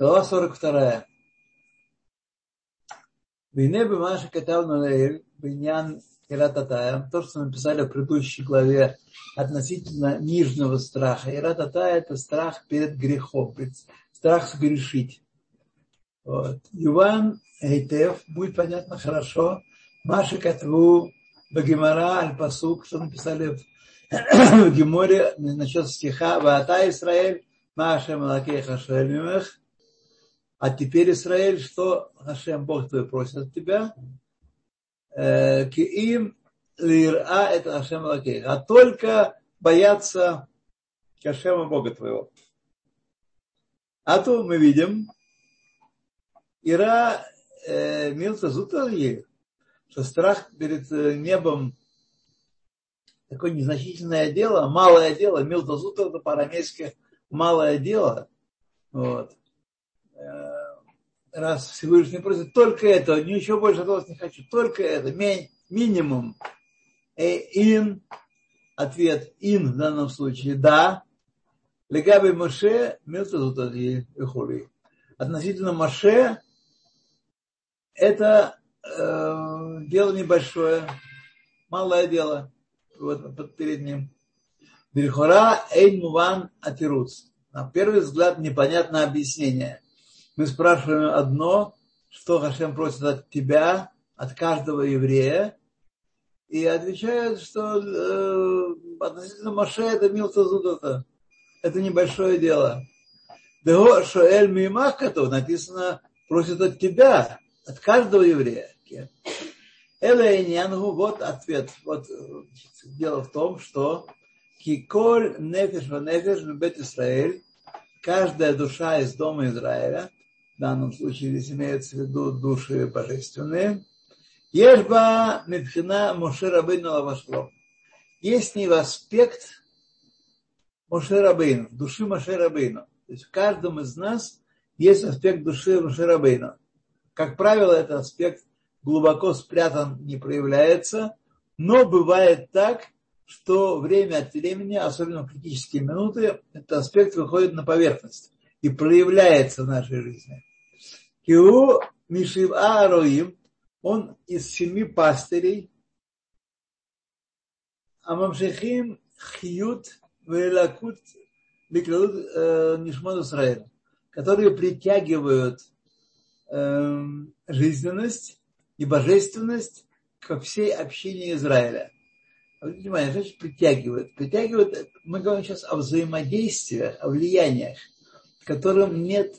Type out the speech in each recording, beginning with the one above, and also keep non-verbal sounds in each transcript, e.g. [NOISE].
Глава 42. Вине бы Маша катал Биньян Ирататая, то, что мы написали в предыдущей главе относительно нижнего страха. Ирататая – это страх перед грехом, страх согрешить. Вот. Юван Эйтев, будет понятно хорошо. Маша Катву Багимара Аль-Пасук, что написали в [CLEARS THROAT] Геморе насчет стиха Ваата Исраэль, Маша Малакеха Шельмимех. А теперь, Израиль, что Хашем, Бог твой, просит от тебя? Киим лира это Хашем Лакей. А только бояться Хашема Бога твоего. А то мы видим, Ира э, Милта Зутали, что страх перед э, небом такое незначительное дело, малое дело, Милта Зута это по-арамейски малое дело. Вот. Э, раз Всевышний просит только это, ничего больше от вас не хочу, только это, ми, минимум. Э, ин, ответ ин в данном случае, да. Легаби Моше, и хули. Относительно Моше, это э, дело небольшое, малое дело вот, перед ним. Бельхора эйн муван атируц. На первый взгляд непонятное объяснение – мы спрашиваем одно, что Хашем просит от тебя, от каждого еврея, и отвечают, что э, относительно Маше это милта зудота. Это небольшое дело. Дего шоэль мимахкату написано просит от тебя, от каждого еврея. Элейнянгу, вот ответ. Вот дело в том, что киколь нефеш ва нефеш бет Исраэль, каждая душа из дома Израиля, в данном случае здесь имеется в виду души божественные. Ешба мипхина Моше Рабейну Лавашло. Есть в ней аспект Моше Рабейну, души Моше Рабейну. То есть в каждом из нас есть аспект души Моше Рабейну. Как правило, этот аспект глубоко спрятан, не проявляется, но бывает так, что время от времени, особенно в критические минуты, этот аспект выходит на поверхность и проявляется в нашей жизни. Киу Мишив Ароим, он из семи пастырей, а Мамшехим Хьют Велакут Бекладут э, Нишмон Исраэль, которые притягивают э, жизненность и божественность ко всей общине Израиля. Внимание, значит притягивают. Притягивают, мы говорим сейчас о взаимодействии, о влияниях, которым нет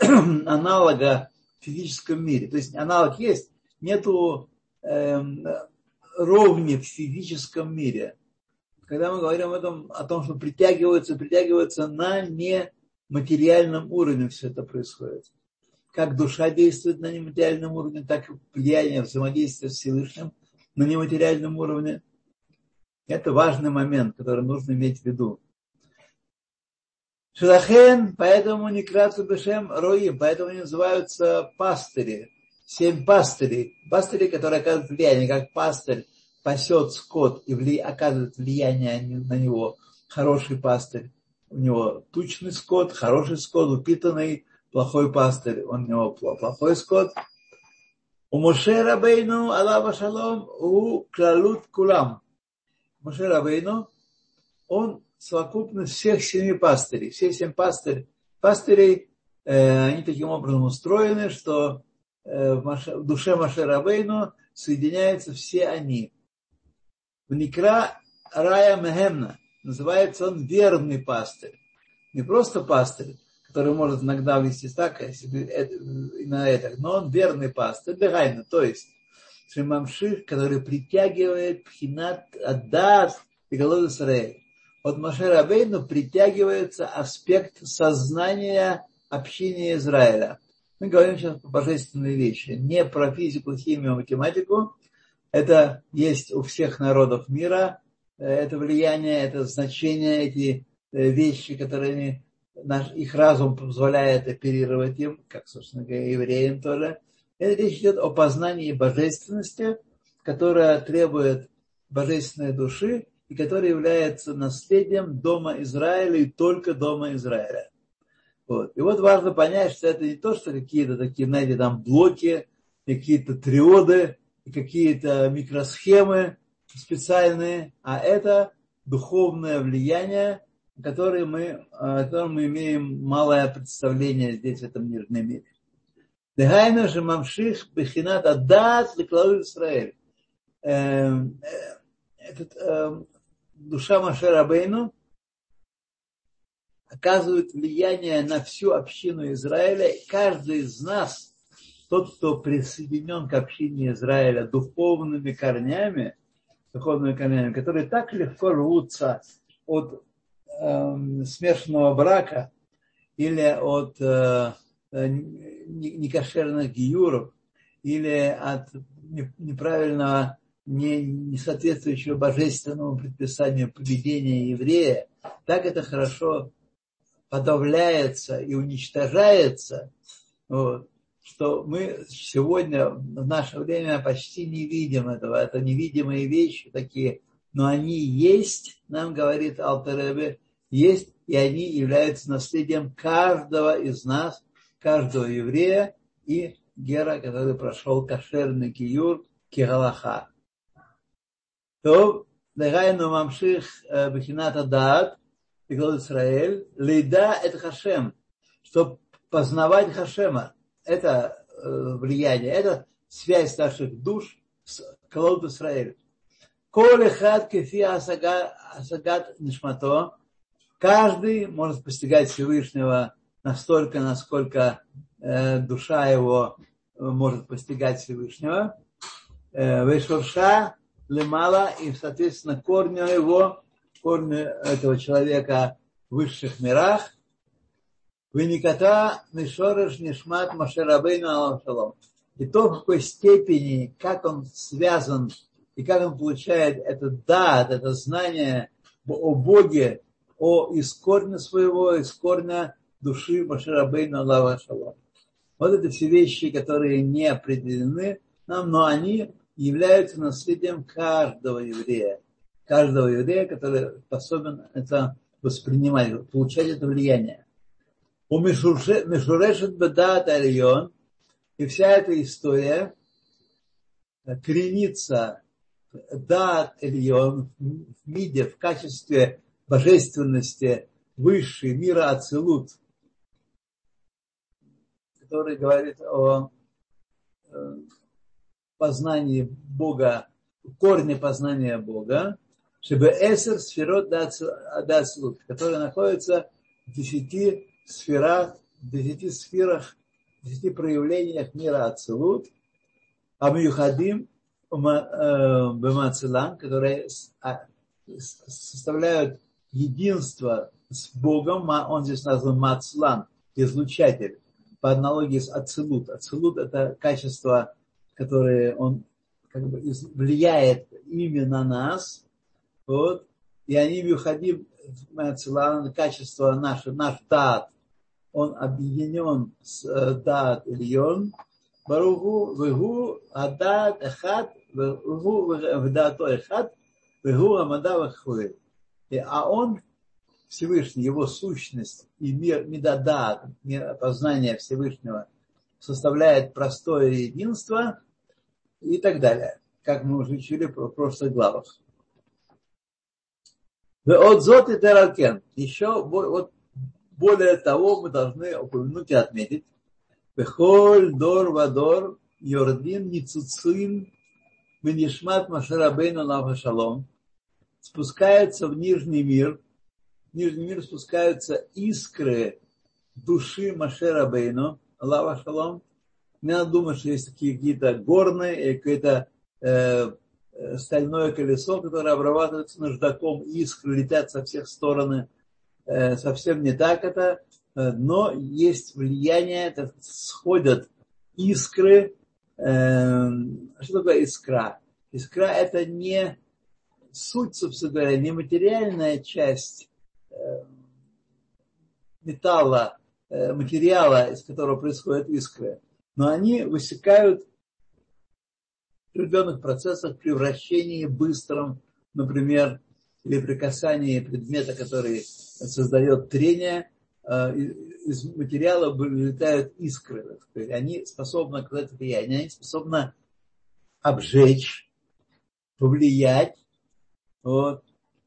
[CLEARS THROAT] аналога в физическом мире. То есть аналог есть, нету э, ровни в физическом мире. Когда мы говорим о том, о том, что притягиваются, притягиваются на нематериальном уровне все это происходит. Как душа действует на нематериальном уровне, так и влияние, взаимодействие с Всевышним на нематериальном уровне. Это важный момент, который нужно иметь в виду. Шелахен, поэтому не кратко бешем роим, поэтому они называются пастыри. Семь пастырей. Пастыри, которые оказывают влияние, как пастырь пасет скот и вли, оказывает влияние на него. Хороший пастырь. У него тучный скот, хороший скот, упитанный, плохой пастырь. Он у него плохой скот. У Моше Рабейну, Аллаха Шалом, у Клалут Кулам. Моше Рабейну, он совокупность всех семи пастырей. Все семь пастырь, пастырей, э, они таким образом устроены, что э, в, Маше, в душе Маше Рабейну соединяются все они. В Никра Рая Мехемна называется он верный пастырь. Не просто пастырь, который может иногда вести так, и на это, но он верный пастырь, дегайна, то есть Шимамших, который притягивает Пхинат Адат и Голод Израиль от Маше Рабейну притягивается аспект сознания общения Израиля. Мы говорим сейчас про божественные вещи, не про физику, химию, математику. Это есть у всех народов мира. Это влияние, это значение, эти э, вещи, которые наш, их разум позволяет оперировать им, как, собственно говоря, евреям тоже. Это речь идет о познании божественности, которая требует божественной души и который является наследием дома Израиля и только дома Израиля. Вот. И вот важно понять, что это не то, что какие-то такие, знаете, там блоки, какие-то триоды, какие-то микросхемы специальные, а это духовное влияние, которое мы, о котором мы имеем малое представление здесь, в этом мирном мире. Дегайна же мамших бехинат адат леклау Израиль. Эм, э, душа Маше Рабейну оказывает влияние на всю общину Израиля. Каждый из нас, тот, кто присоединен к общине Израиля духовными корнями, духовными корнями, которые так легко рвутся от э, смешанного брака или от э, некошерных гиюров, или от неправильного, не, не соответствующего божественному предписанию поведения еврея, так это хорошо подавляется и уничтожается, вот, что мы сегодня в наше время почти не видим этого. Это невидимые вещи такие, но они есть, нам говорит Алтеребе, есть, и они являются наследием каждого из нас, каждого еврея и гера, который прошел кошерный киюр, кигалаха. Дагайну мамших э, бахината даат, Иглот Израиль, лейда это Хашем, чтобы познавать Хашема. Это влияние, это связь наших душ с Клод Израиль. Коле хат кефи асагат нишмато. Каждый может постигать Всевышнего настолько, насколько душа его может постигать Всевышнего. Вешурша лемала и, соответственно, корню его корни этого человека в высших мирах. Вениката Мишореш Нишмат Машерабейну Алашалом. И то, в какой степени, как он связан и как он получает этот дат, это знание о Боге, о из корня своего, из корня души Машерабейну Алашалом. Вот это все вещи, которые не определены нам, но они являются наследием каждого еврея каждого еврея, который способен это воспринимать, получать это влияние. У Мишурешет Бедат Альон, и вся эта история коренится Дат Ильон в миде, в качестве божественности высшей мира Ацелут, который говорит о э, познании Бога, корне познания Бога, чтобы эсер сферот дацлут, которые находятся в десяти сферах, в десяти сферах, в десяти проявлениях мира Ацелут, Амюхадим Бемацелан, которые а, составляют единство с Богом, он здесь назван Мацлан, излучатель, по аналогии с Ацелут. Ацелут – это качество, которое он как бы влияет именно на нас – вот, и они выходим в качество наше, наш дат, он объединен с э, дат Ильон, Баругу, Вегу, Адат, Эхат, Вегу, Вдато, Эхат, Вегу, Амада, Вахуэ. А он, Всевышний, его сущность и мир, Медадат, познание Всевышнего, составляет простое единство и так далее, как мы уже учили в прошлых главах. От зот и тералкен. Еще вот более того мы должны упомянуть и отметить. Бехоль дор вадор йордин ницуцин Менишмат Машарабейну Лава Шалом спускается в Нижний мир. В Нижний мир спускаются искры души Машерабейну Лава Шалом. Не надо думать, что есть какие-то горные, какие-то э, Э, стальное колесо, которое обрабатывается наждаком, искры летят со всех сторон. Э, совсем не так это, э, но есть влияние, это сходят искры. Что такое искра? Искра это не суть, собственно говоря, не материальная часть металла, материала, из которого происходят искры, но они высекают определенных процессах превращении быстром, например, или при касании предмета, который создает трение, из материала вылетают искры. Они способны оказать влияние, они способны обжечь, повлиять. Вот.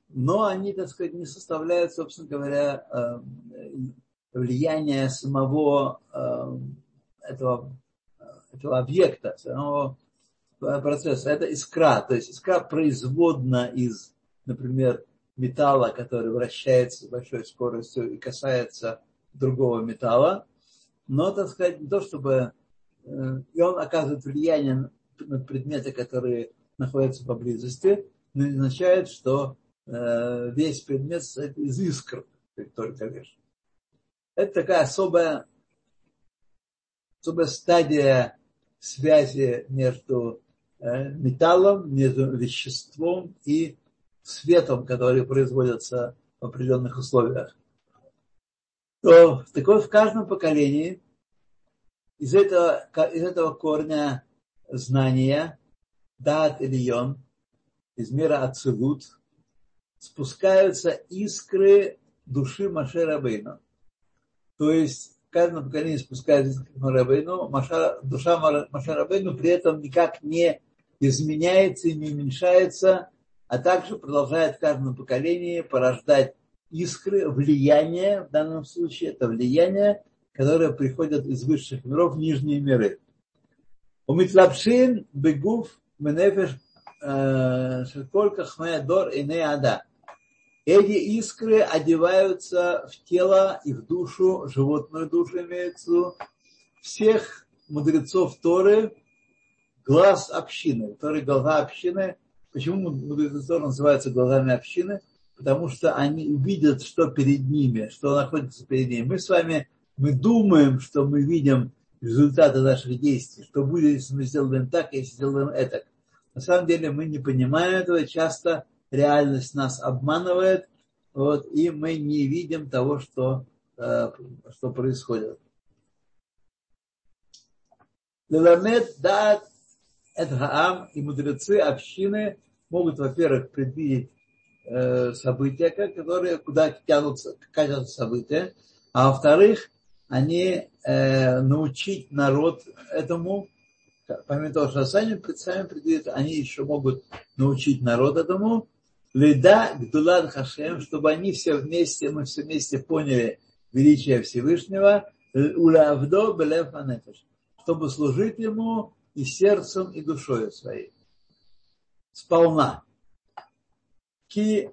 Но они, так сказать, не составляют, собственно говоря, влияния самого этого, этого объекта, самого процесса. Это искра. То есть искра производна из, например, металла, который вращается с большой скоростью и касается другого металла. Но, так сказать, не то чтобы... Э, и он оказывает влияние на предметы, которые находятся поблизости, но не означает, что э, весь предмет из искр только лишь. Это такая особая, особая стадия связи между э, металлом, между веществом и светом, который производится в определенных условиях, то так вот в каждом поколении из этого, из этого корня знания, дат или йон, из мира Ацелут, спускаются искры души Маше Рабейну. То есть каждом поколении спускается искры Рабейну, душа Маше Рабейну при этом никак не изменяется и не уменьшается, а также продолжает в каждом поколении порождать искры, влияние, в данном случае это влияние, которое приходит из высших миров в нижние миры. У Митлапшин бегуф менефеш э, шелколь дор и ада. Эти искры одеваются в тело и в душу, животную душу имеется, всех мудрецов Торы, глаз общины, который голова общины – Почему мудрецы называются глазами общины? Потому что они видят, что перед ними, что находится перед ними. Мы с вами, мы думаем, что мы видим результаты наших действий, что будет, если мы сделаем так, если сделаем это. На самом деле мы не понимаем этого, часто реальность нас обманывает, вот, и мы не видим того, что, э, что происходит. Леламед дат это Хаам и мудрецы общины могут, во-первых, предвидеть э, события, которые, куда тянутся, катятся события, а во-вторых, они э, научить народ этому, помимо того, что сами, сами предвидят, они еще могут научить народ этому, лида гдулад хашем, чтобы они все вместе, мы все вместе поняли величие Всевышнего, улавдо белев чтобы служить ему и сердцем, и душой своей. Сполна. Ки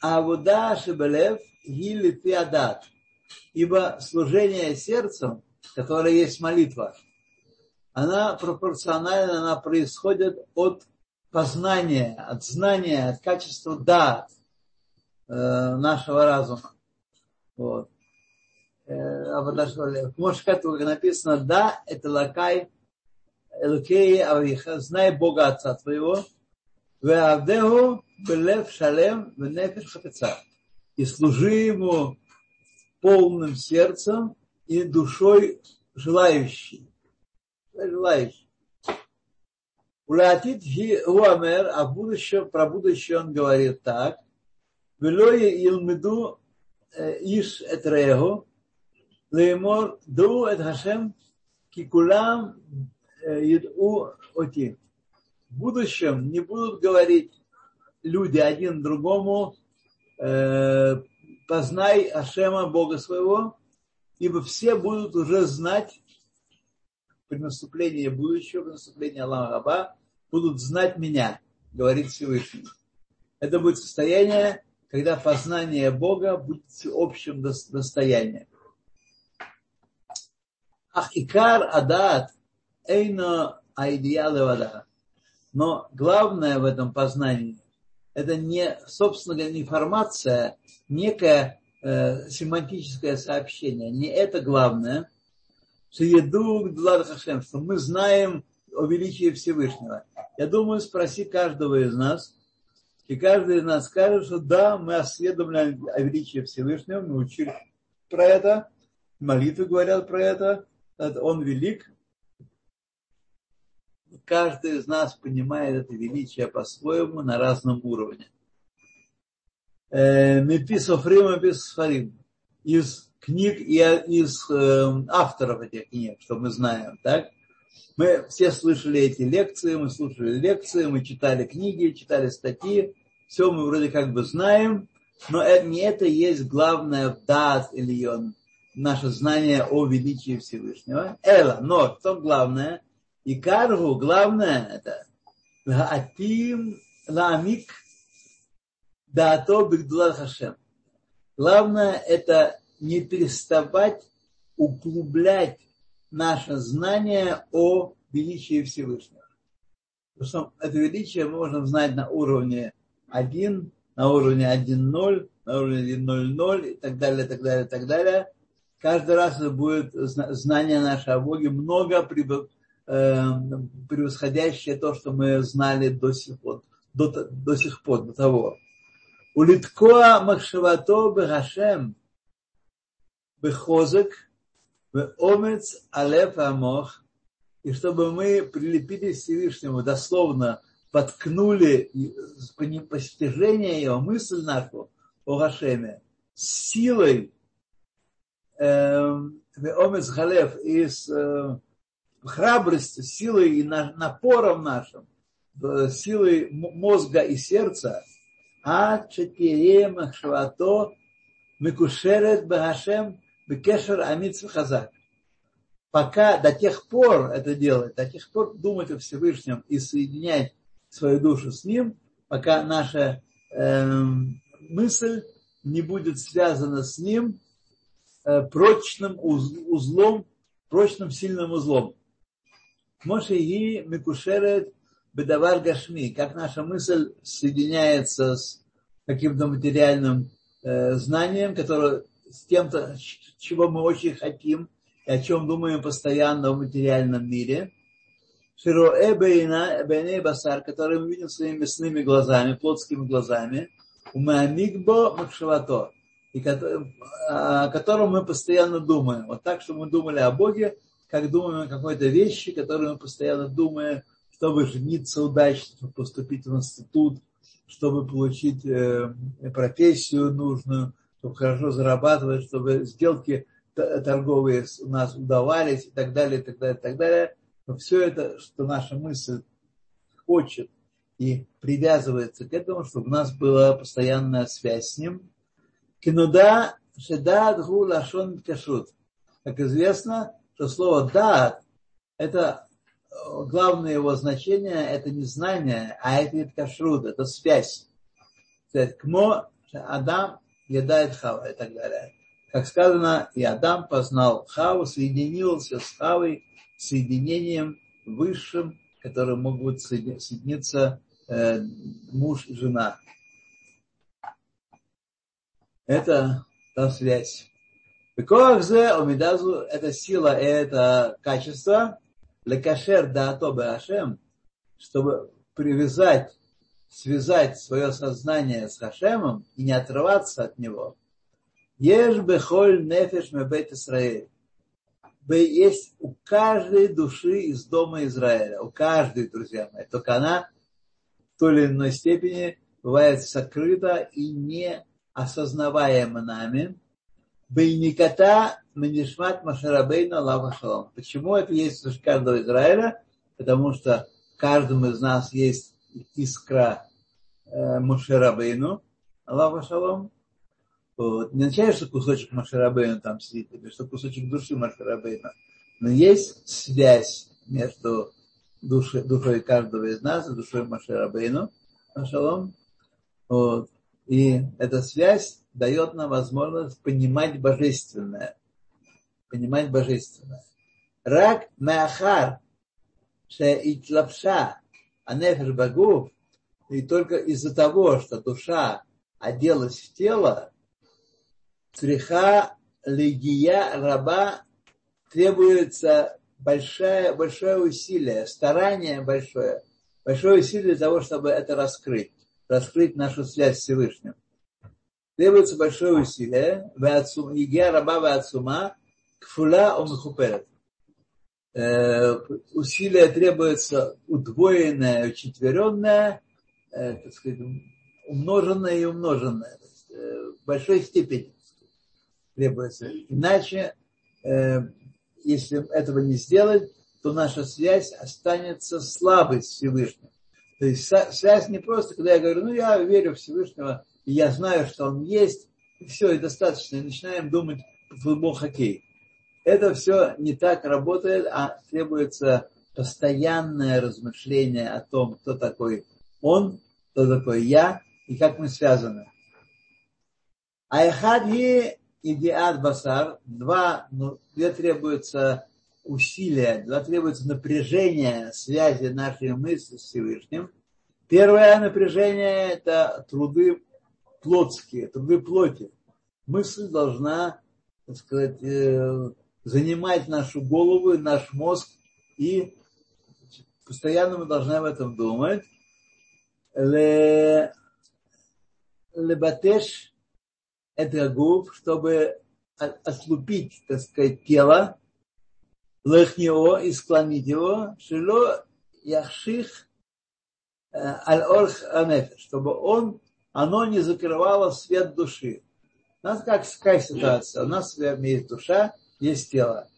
авуда шибелев гили пиадат. Ибо служение сердцем, которое есть молитва, она пропорциональна, она происходит от познания, от знания, от качества да э, нашего разума. Вот. Э, Может, как написано, да, это лакай Элокей Авиха, знай Бога Отца твоего, Веавдеху Белев Шалем Венефиш Хапеца. И служи ему полным сердцем и душой желающей. Желающий. Улатит Уамер, а будущем, про будущее он говорит так. Велое Илмеду Иш Этрегу, Леймор Ду Эт Хашем, Кикулам Иду Оти. В будущем не будут говорить люди один другому, э, познай Ашема, Бога своего, ибо все будут уже знать при наступлении будущего, при наступлении Аллаха Раба, будут знать меня, говорит Всевышний. Это будет состояние, когда познание Бога будет общим достоянием. Ах, икар адат Эйно айдиалы вода. Но главное в этом познании это не, собственно говоря, информация, некое э, семантическое сообщение. Не это главное, что еду Хашем, что мы знаем о величии Всевышнего. Я думаю, спроси каждого из нас, и каждый из нас скажет, что да, мы осведомлены о величии Всевышнего, мы учили про это, молитвы говорят про это, он велик, каждый из нас понимает это величие по-своему на разном уровне. Э, Меписофрим, Меписофрим. Из книг и из э, авторов этих книг, что мы знаем, так? Мы все слышали эти лекции, мы слушали лекции, мы читали книги, читали статьи, все мы вроде как бы знаем, но это, не это есть главное в дат или он, наше знание о величии Всевышнего. Эла, но что главное? И каргу, главное это лаатим ламик даато бигдула хашем. Главное это не переставать углублять наше знание о величии Всевышнего. Потому что это величие мы можем знать на уровне 1, на уровне 1.0, на уровне 1.0.0 и так далее, так далее, так далее. Каждый раз будет знание наше о Боге много превосходящее то, что мы знали до сих пор, до, до сих пор, до того. Улиткоа махшавато бехашем бехозек омец алеф амох, и чтобы мы прилепили к Всевышнему, дословно подкнули постижение его, мысль нашу о Гашеме с силой омец халев и с э, храбростью, силой и напором нашим, силой мозга и сердца, а четыре махшвато мекушерет бахашем бекешер амитс хазак. Пока до тех пор это делать, до тех пор думать о Всевышнем и соединять свою душу с Ним, пока наша э, мысль не будет связана с Ним э, прочным узлом, прочным сильным узлом. Моше и Микушерет Бедавар Гашми, как наша мысль соединяется с каким-то материальным э, знанием, которое с тем-то, чего мы очень хотим и о чем думаем постоянно в материальном мире. Широэ бейней басар, который мы видим своими мясными глазами, плотскими глазами, у Маамигбо Макшавато, и о котором мы постоянно думаем. Вот так, что мы думали о Боге, как думаем о какой-то вещи, которую мы постоянно думаем, чтобы жениться удачно, чтобы поступить в институт, чтобы получить э, профессию нужную, чтобы хорошо зарабатывать, чтобы сделки торговые у нас удавались и так далее, и так далее, и так далее. Но все это, что наша мысль хочет и привязывается к этому, чтобы у нас была постоянная связь с ним. Кинуда шедад гу лашон кашут. Как известно, что слово дат – это главное его значение – это не знание, а это кашрут, это связь. Кмо Адам едает Хава и так далее. Как сказано, и Адам познал Хаву, соединился с Хавой соединением высшим, которым могут соединиться э, муж и жена. Это та связь. Бекоахзе омидазу – это сила, это качество. Лекашер да атобе Ашем, чтобы привязать связать свое сознание с Хашемом и не отрываться от него. Ешь бехоль нефеш мебет Исраэль. Есть у каждой души из дома Израиля, у каждой, друзья мои. Только она в той или иной степени бывает сокрыта и не осознаваема нами. Бейниката Манишмат Машарабейна Лава Шалом. Почему это есть у каждого Израиля? Потому что в каждом из нас есть искра э, Мушерабейну, Аллаху Шалом. Вот. Не означает, что кусочек Машарабейна там сидит, или что кусочек души Машарабейна. Но есть связь между душой, душой каждого из нас и душой Машарабейну, Шалом. Вот. И эта связь дает нам возможность понимать божественное. Понимать божественное. Рак Меахар, Шеитлапша, Анефер Багуф, и только из-за того, что душа оделась в тело, цриха легия раба требуется большое, большое усилие, старание большое, большое усилие для того, чтобы это раскрыть, раскрыть нашу связь с Всевышним. Требуется большое усилие, егия раба вацума, кфула омихуперет. Э, усилие требуется удвоенное, учетверенное, э, так сказать, умноженное и умноженное, э, в большой степени. требуется. Иначе, если этого не сделать, то наша связь останется слабой с Всевышним. То есть связь не просто, когда я говорю, ну я верю в Всевышнего, и я знаю, что он есть, и все, и достаточно, и начинаем думать футбол, хоккей. Это все не так работает, а требуется постоянное размышление о том, кто такой он, кто такой я и как мы связаны. Айхадги идиат басар, два, ну, две требуется усилия, два требуется напряжение связи нашей мысли с Всевышним. Первое напряжение – это труды плотские, труды плоти. Мысль должна, так сказать, э, занимать нашу голову, наш мозг, и постоянно мы должны об этом думать. Лебатеш это губ, чтобы ослупить, так сказать, тело, лехнио и склонить его, шило яхших э, аль-орх анефеш, чтобы он, оно не закрывало свет души. У нас как, какая ситуация? У нас есть душа, есть тело.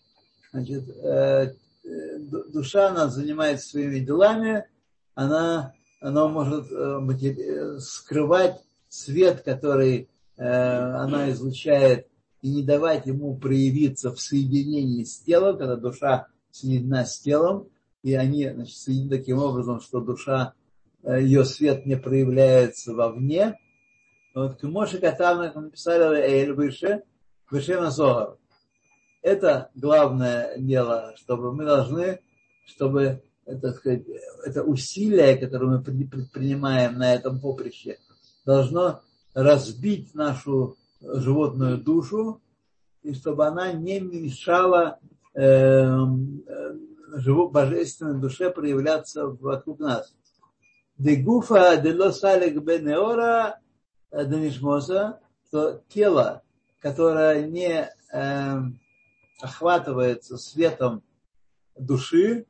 Значит, э, э, душа, она занимается своими делами, она, она может скрывать свет, который она излучает и не давать ему проявиться в соединении с телом, когда душа соединена с телом, и они значит, соединены таким образом, что душа, э, ее свет не проявляется вовне. Вот к Моше Катам написали Эль выше, выше Назогар. Это главное дело, чтобы мы должны, чтобы это, сказать, это усилие, которое мы предпринимаем на этом поприще, должно разбить нашу животную душу, и чтобы она не мешала э, живу, божественной душе проявляться вокруг нас. Дегуфа дело салик бенеора денишмоса, что тело, которое не э, охватывается светом души,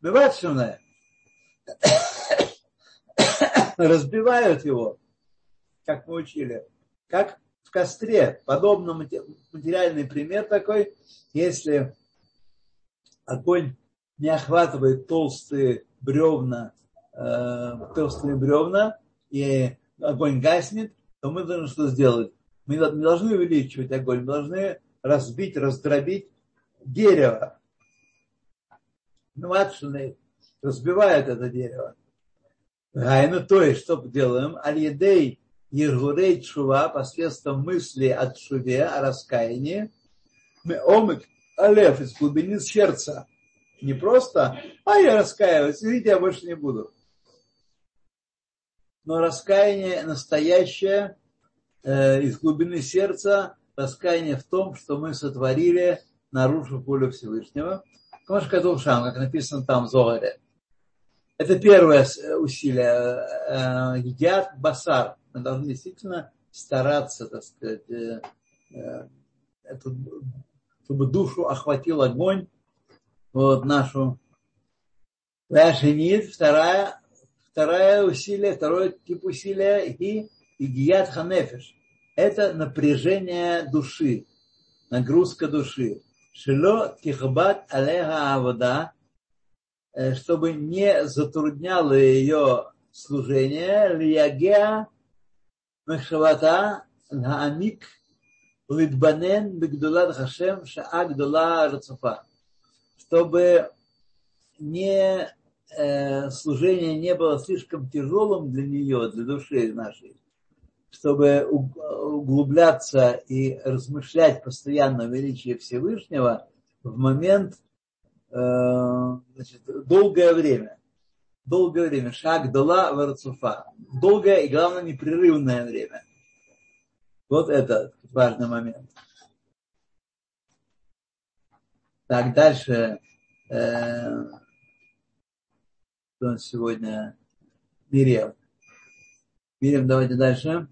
что разбивают его, как мы учили, как в костре. Подобно материальный пример такой, если огонь не охватывает толстые бревна, толстые бревна, и огонь гаснет, то мы должны что сделать? Мы не должны увеличивать огонь, мы должны разбить, раздробить дерево. Ну, матшины разбивают это дерево. Гайну, то есть, что делаем? Аль-Едей Ергурей Чува посредством мысли о Чуве, о раскаянии, мы омык Алеф из глубины сердца. Не просто, а я раскаиваюсь, видите, я больше не буду. Но раскаяние настоящее э, из глубины сердца, раскаяние в том, что мы сотворили, нарушив волю Всевышнего. Может, Катушам, как написано там в Зогаре. Это первое усилие. Э, едят басар мы должны действительно стараться, так сказать, э, э, эту, чтобы душу охватил огонь, вот нашу. Вашинит, вторая, Второе усилие, второй тип усилия и игият ханефеш Это напряжение души, нагрузка души. Шило тихбат алеха авода, э, чтобы не затрудняло ее служение, лиягеа мехшавата наамик лидбанен бигдулат хашем шаа гдула рацуфа. Чтобы не служение не было слишком тяжелым для нее, для души нашей, чтобы углубляться и размышлять постоянно о величии Всевышнего в момент э, значит, долгое время долгое время. Шаг дала варцуфа. Долгое и, главное, непрерывное время. Вот это важный момент. Так, дальше кто нас сегодня? Мирем. Мирем, давайте дальше.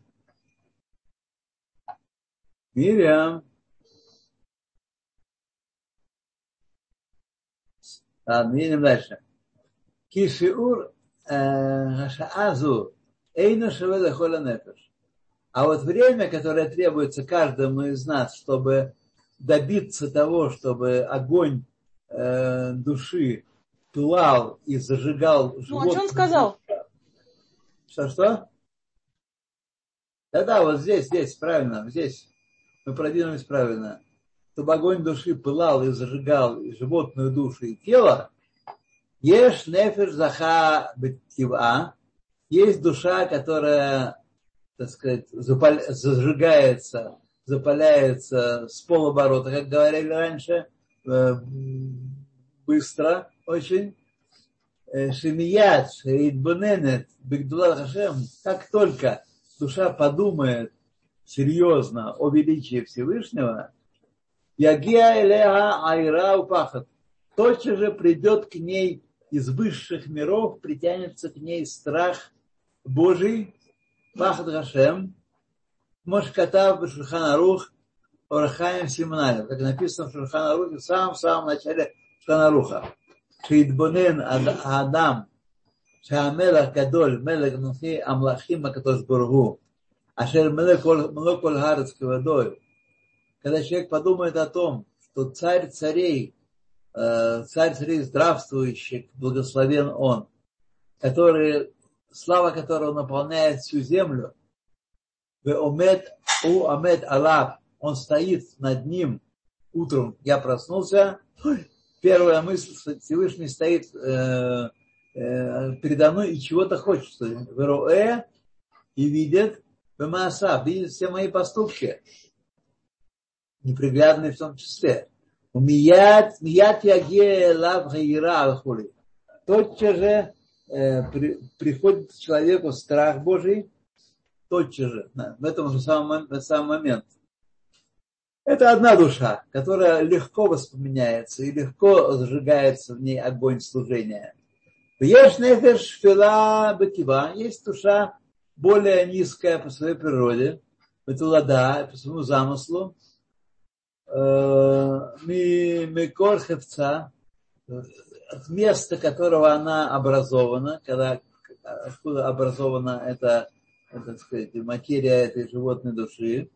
Мирем. А едем дальше. Кишиур э, Хашаазу эйна Шеведа Холя А вот время, которое требуется каждому из нас, чтобы добиться того, чтобы огонь э, души пылал и зажигал живот. Ну, а что он сказал? Что-что? Да-да, вот здесь, здесь, правильно, здесь. Мы продвинулись правильно. Чтобы огонь души пылал и зажигал и животную душу и тело, ешь нефеш заха бетива, есть душа, которая, так сказать, запаль, зажигается, запаляется с полоборота, как говорили раньше, э, быстро очень. Э, Шемият, Шеидбуненет, Бигдула Хашем, как только душа подумает серьезно о величии Всевышнего, Ягия Элеха Айра Упахат, тотчас же придет к ней из высших миров, притянется к ней страх Божий, Пахат Хашем, Мошкатав Башурхан Арух, Орахаем Симнаев, как написано в Шурхан Арухе в самом-самом начале Шурхан Шидбонен Адам, שהמלך גדול, מלך נושא המלאכים הקדוש ברוך הוא, אשר מלך כל הארץ כבדוי. Когда человек подумает о том, что царь царей, царь царей здравствующий, благословен он, который, слава которого наполняет всю землю, Омед, у Амед Аллах, он стоит над ним утром, я проснулся, первая мысль, Всевышний стоит э, э, передо мной и чего-то хочет. Вероэ и видит Бемааса, видит все мои поступки, неприглядные в том числе. Мият, мият яге лав хаира Тотчас же э, при, приходит человеку страх Божий, тотчас же, в этом же самом, в самый момент. Это одна душа, которая легко воспоминается и легко зажигается в ней огонь служения. Есть нефеш фила бетива, есть душа более низкая по своей природе, лада по своему замыслу, э, микор хевца, от места которого она образована, когда откуда образована эта так сказать, материя этой животной души,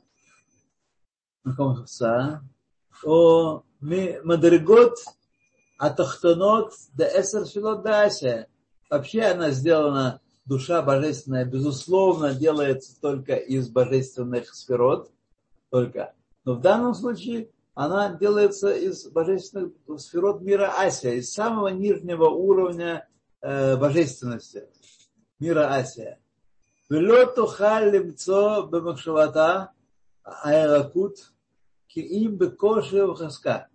о мадригот атахтонот де эсер шилот даася. Вообще она сделана, душа божественная, безусловно, делается только из божественных сферот, только. Но в данном случае она делается из божественных сферот мира Асия, из самого нижнего уровня э, божественности мира Асия. ולא תוכל למצוא аэрокут киим бекошев хаска.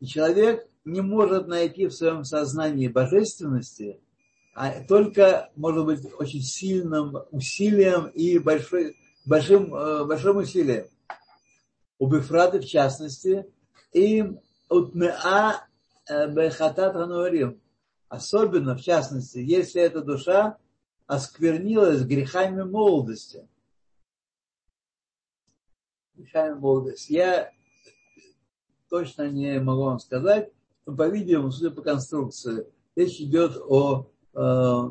И человек не может найти в своем сознании божественности, а только, может быть, очень сильным усилием и большой, большим, э, большим усилием. У Бефрады, в частности, им утмеа э, бехатат хануарим. Особенно, в частности, если эта душа осквернилась грехами молодости – Грехами молодости. Я точно не могу вам сказать, но, по-видимому, судя по конструкции, речь идет о э,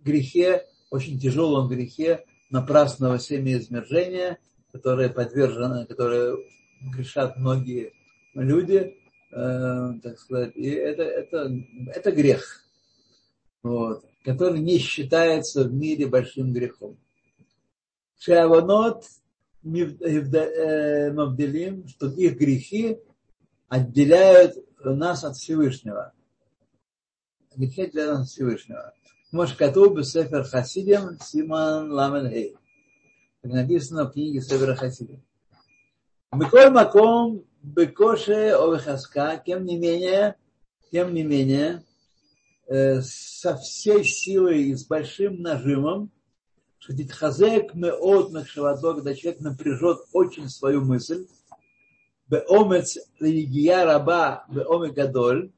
грехе, очень тяжелом грехе напрасного семяизмержения, которое подвержено, которое грешат многие люди, э, так сказать, и это, это, это грех. Вот который не считается в мире большим грехом. Шеаванот э, Мавделим, что их грехи отделяют нас от Всевышнего. Грехи отделяют нас от Всевышнего. Мошкату Бесефер Хасидим Симан Ламен Эй. Написано в книге Сефер Хасидим. Беколь Маком Бекоше Овехаска, тем не менее, тем не менее, Э, со всей силой и с большим нажимом, что Титхазек меот мехшавато, когда человек напряжет очень свою мысль, беомец религия раба беоме гадоль,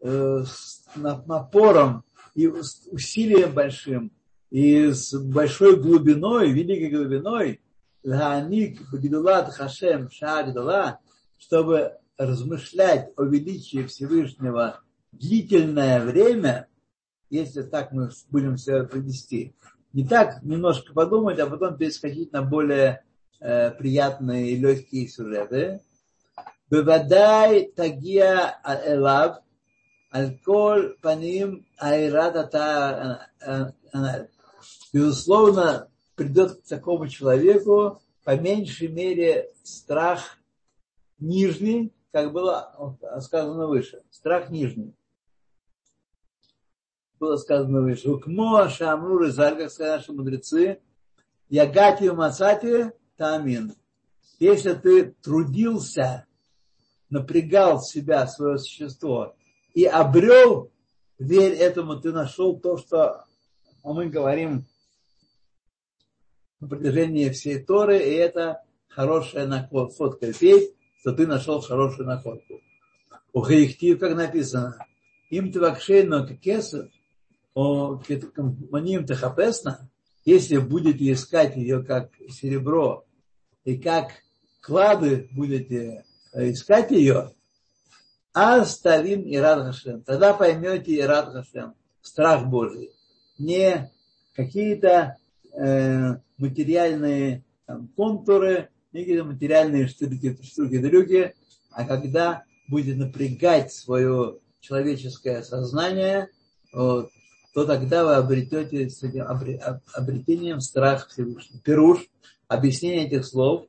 э, с напором и усилием большим, и с большой глубиной, великой глубиной, лааник бгидулат хашем шагдала, чтобы размышлять о величии Всевышнего длительное время, если так мы будем себя привести, Не так немножко подумать, а потом перескочить на более э, приятные и легкие сюжеты. Бевадай тагия элав аль-коль паним айрат ата Безусловно, придет к такому человеку по меньшей мере страх нижний, как было сказано выше. Страх нижний. Было сказано выше. Укмо шамру резаль, как сказали наши мудрецы, ягати мацати тамин. Если ты трудился, напрягал себя, свое существо, и обрел, верь этому, ты нашел то, что мы говорим на протяжении всей Торы, и это хорошая находка. Верь, что ты нашел хорошую находку. У Хаихтив, как написано, им ты вакшейно кесов, маним техапесна, если будете искать ее как серебро и как клады будете искать ее, Аставим и Рад Тогда поймете и Рад страх Божий. Не какие-то э, материальные там, контуры, не какие-то материальные штуки, штуки, дрюки, а когда будет напрягать свое человеческое сознание, вот, то тогда вы обретете с этим обретением страх Всевышнего. Пируш, объяснение этих слов,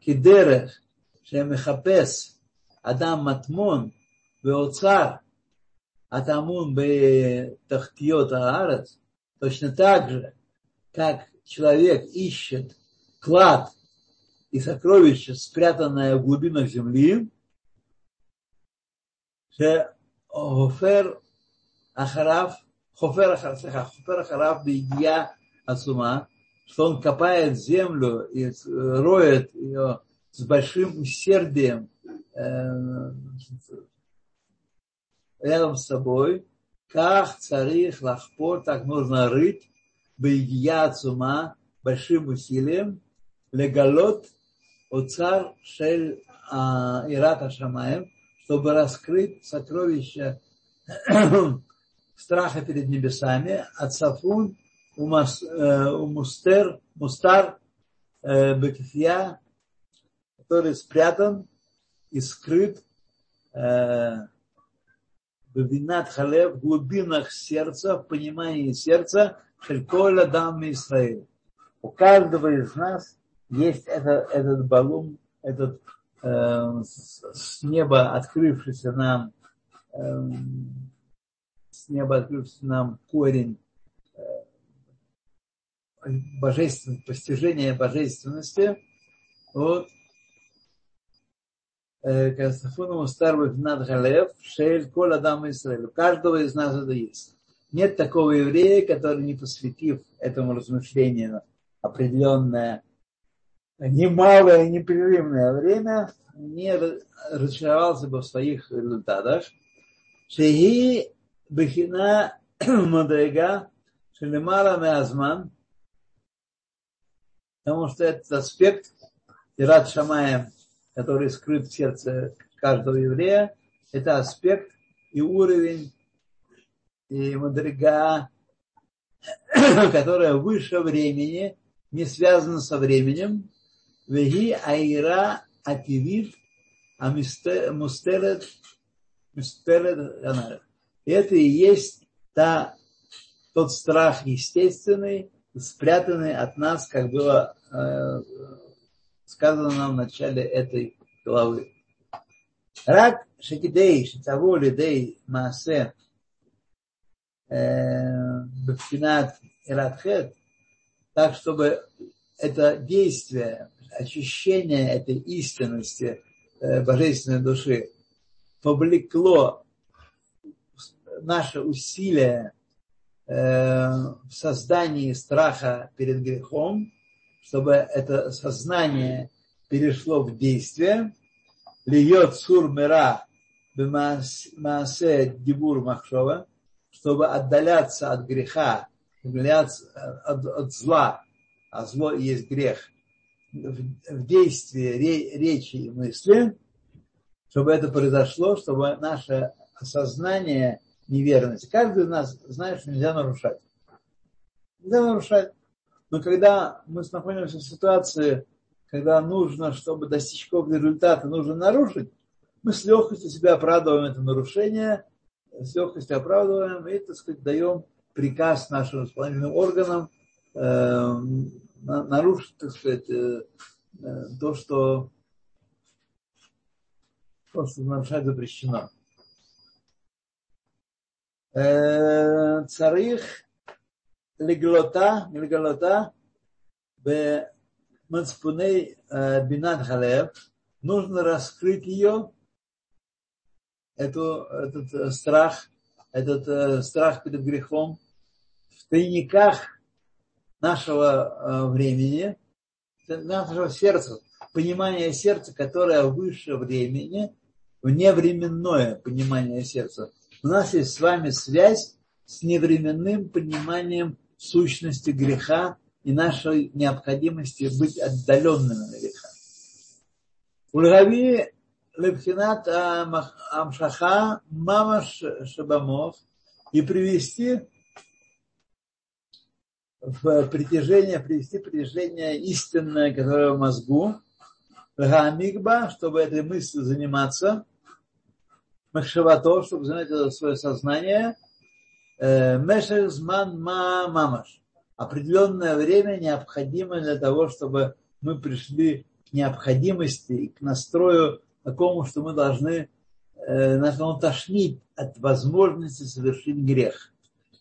кидерех, шемехапес, адам матмон, веоцар, атамун бе тахтиот аарец, точно так же, как человек ищет клад и сокровище, спрятанное в глубинах земли, Хофер Ахарав, Хофер Ахарав Бигия Ацума, что он копает землю и роет ее с большим усердием рядом с собой, как царих лахпор, так нужно рыть, бигия ацума, большим усилием, легалот оцар шель ирата шамаем, чтобы раскрыть сокровища страха перед небесами, от Сафун у, мас, э, у Мустер, Мустар э, который спрятан и скрыт э, в Винат Халев, в глубинах сердца, в понимании сердца, Шельколя Дам Израиль. У каждого из нас есть это, этот балум, этот Э, с неба открывшийся нам, э, с неба открывшийся нам корень э, божественности, постижения божественности, вот, Касафуному старого Гнат Галев, Шель, Кола Дам Израиль. У каждого из нас это есть. Нет такого еврея, который, не посвятив этому размышлению определенное немалое непрерывное время не разочаровался бы в своих результатах. Шеги бехина мадрега шелемара меазман, потому что этот аспект Ират Шамаем, который скрыт в сердце каждого еврея, это аспект и уровень и мадрега, которая выше времени, не связана со временем, Веги айра ативит амустелет мустелет Это и есть та, тот страх естественный, спрятанный от нас, как было э, сказано нам в начале этой главы. Рак шекидей шитаво лидей маасе бифинат иратхет, так чтобы это действие очищение этой истинности э, божественной души повлекло наше усилие э, в создании страха перед грехом, чтобы это сознание перешло в действие, льет сур мира бемаасе дибур махшова, чтобы отдаляться от греха, отдаляться от, от зла, а зло и есть грех, в действии речи и мысли, чтобы это произошло, чтобы наше осознание неверности. Каждый из нас знает, что нельзя нарушать. Нельзя нарушать. Но когда мы находимся в ситуации, когда нужно, чтобы достичь какого-то результата, нужно нарушить, мы с легкостью себя оправдываем это нарушение, с легкостью оправдываем и, так сказать, даем приказ нашим исполнительным органам э, нарушить, так сказать, э, э, то, что, то, что нарушать запрещено. Э, царих леглота, леглота мацпуней э, бинат халев, нужно раскрыть ее, эту, этот э, страх, этот страх перед грехом в тайниках нашего времени, нашего сердца, понимание сердца, которое выше времени, вневременное понимание сердца. У нас есть с вами связь с невременным пониманием сущности греха и нашей необходимости быть отдаленными на греха. Ульгави лепхинат амшаха мамаш шабамов и привести в притяжение, привести притяжение истинное, которое в мозгу, Гамигба, чтобы этой мыслью заниматься, Махшавато, чтобы занять это свое сознание, э, Мешезман Мамаш. Определенное время необходимо для того, чтобы мы пришли к необходимости и к настрою такому, что мы должны э, нас он тошнить от возможности совершить грех.